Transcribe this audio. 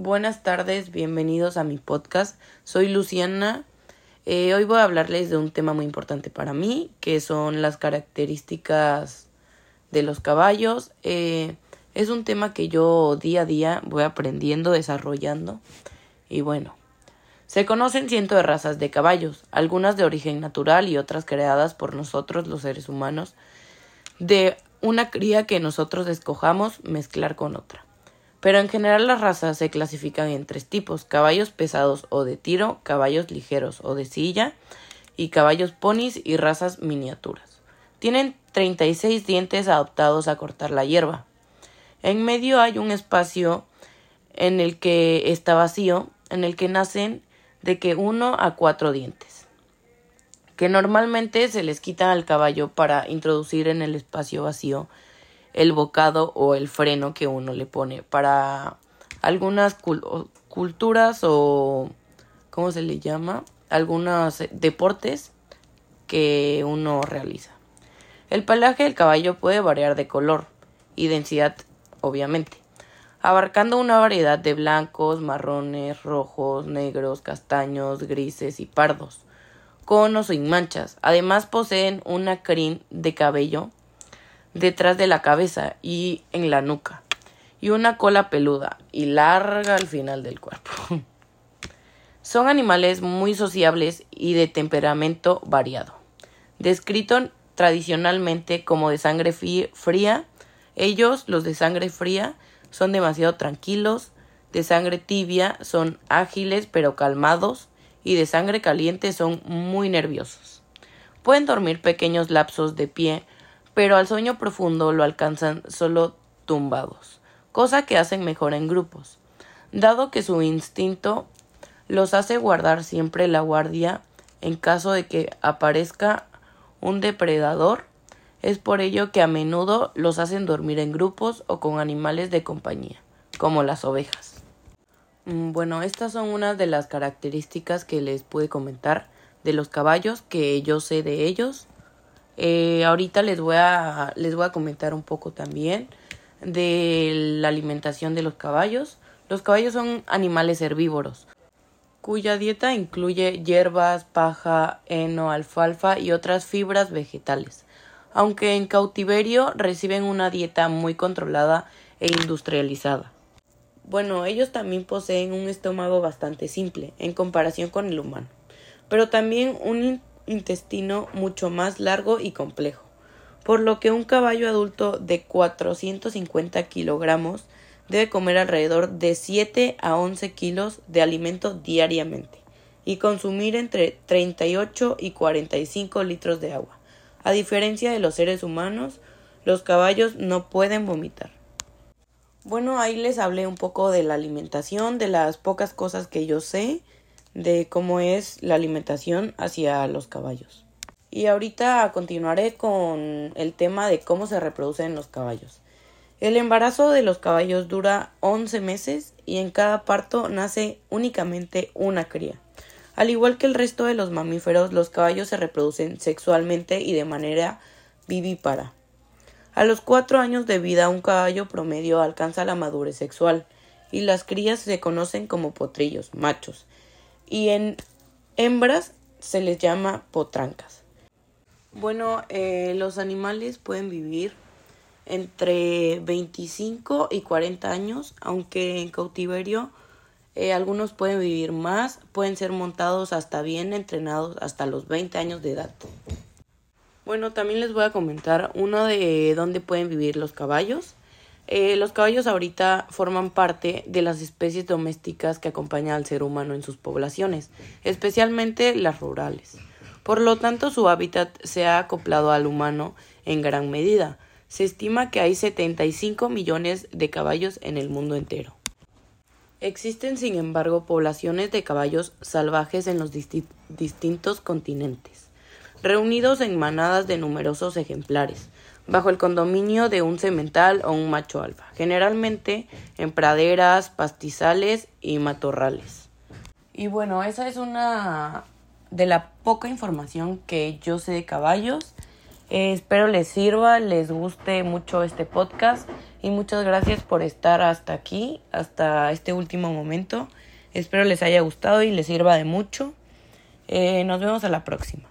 Buenas tardes, bienvenidos a mi podcast. Soy Luciana. Eh, hoy voy a hablarles de un tema muy importante para mí, que son las características de los caballos. Eh, es un tema que yo día a día voy aprendiendo, desarrollando. Y bueno, se conocen cientos de razas de caballos, algunas de origen natural y otras creadas por nosotros los seres humanos, de una cría que nosotros escojamos mezclar con otra. Pero en general las razas se clasifican en tres tipos, caballos pesados o de tiro, caballos ligeros o de silla, y caballos ponis y razas miniaturas. Tienen 36 dientes adaptados a cortar la hierba. En medio hay un espacio en el que está vacío, en el que nacen de que uno a cuatro dientes, que normalmente se les quitan al caballo para introducir en el espacio vacío el bocado o el freno que uno le pone para algunas culturas o ¿cómo se le llama? algunos deportes que uno realiza. El pelaje del caballo puede variar de color y densidad, obviamente, abarcando una variedad de blancos, marrones, rojos, negros, castaños, grises y pardos, con o sin manchas. Además poseen una crin de cabello detrás de la cabeza y en la nuca, y una cola peluda y larga al final del cuerpo. Son animales muy sociables y de temperamento variado. Descrito tradicionalmente como de sangre fría, ellos, los de sangre fría, son demasiado tranquilos, de sangre tibia son ágiles pero calmados y de sangre caliente son muy nerviosos. Pueden dormir pequeños lapsos de pie pero al sueño profundo lo alcanzan solo tumbados, cosa que hacen mejor en grupos, dado que su instinto los hace guardar siempre la guardia en caso de que aparezca un depredador. Es por ello que a menudo los hacen dormir en grupos o con animales de compañía, como las ovejas. Mm, bueno, estas son unas de las características que les pude comentar de los caballos que yo sé de ellos eh, ahorita les voy, a, les voy a comentar un poco también de la alimentación de los caballos. Los caballos son animales herbívoros, cuya dieta incluye hierbas, paja, heno, alfalfa y otras fibras vegetales, aunque en cautiverio reciben una dieta muy controlada e industrializada. Bueno, ellos también poseen un estómago bastante simple en comparación con el humano, pero también un intestino mucho más largo y complejo, por lo que un caballo adulto de 450 kilogramos debe comer alrededor de 7 a 11 kilos de alimento diariamente y consumir entre 38 y 45 litros de agua. A diferencia de los seres humanos, los caballos no pueden vomitar. Bueno, ahí les hablé un poco de la alimentación, de las pocas cosas que yo sé de cómo es la alimentación hacia los caballos. Y ahorita continuaré con el tema de cómo se reproducen los caballos. El embarazo de los caballos dura 11 meses y en cada parto nace únicamente una cría. Al igual que el resto de los mamíferos, los caballos se reproducen sexualmente y de manera vivípara. A los cuatro años de vida un caballo promedio alcanza la madurez sexual y las crías se conocen como potrillos, machos, y en hembras se les llama potrancas. Bueno, eh, los animales pueden vivir entre 25 y 40 años, aunque en cautiverio eh, algunos pueden vivir más, pueden ser montados hasta bien entrenados hasta los 20 años de edad. Bueno, también les voy a comentar uno de dónde pueden vivir los caballos. Eh, los caballos ahorita forman parte de las especies domésticas que acompañan al ser humano en sus poblaciones, especialmente las rurales. Por lo tanto, su hábitat se ha acoplado al humano en gran medida. Se estima que hay 75 millones de caballos en el mundo entero. Existen, sin embargo, poblaciones de caballos salvajes en los distintos continentes, reunidos en manadas de numerosos ejemplares, bajo el condominio de un semental o un macho alfa, generalmente en praderas, pastizales y matorrales. Y bueno, esa es una de la poca información que yo sé de caballos. Eh, espero les sirva, les guste mucho este podcast y muchas gracias por estar hasta aquí, hasta este último momento. Espero les haya gustado y les sirva de mucho. Eh, nos vemos a la próxima.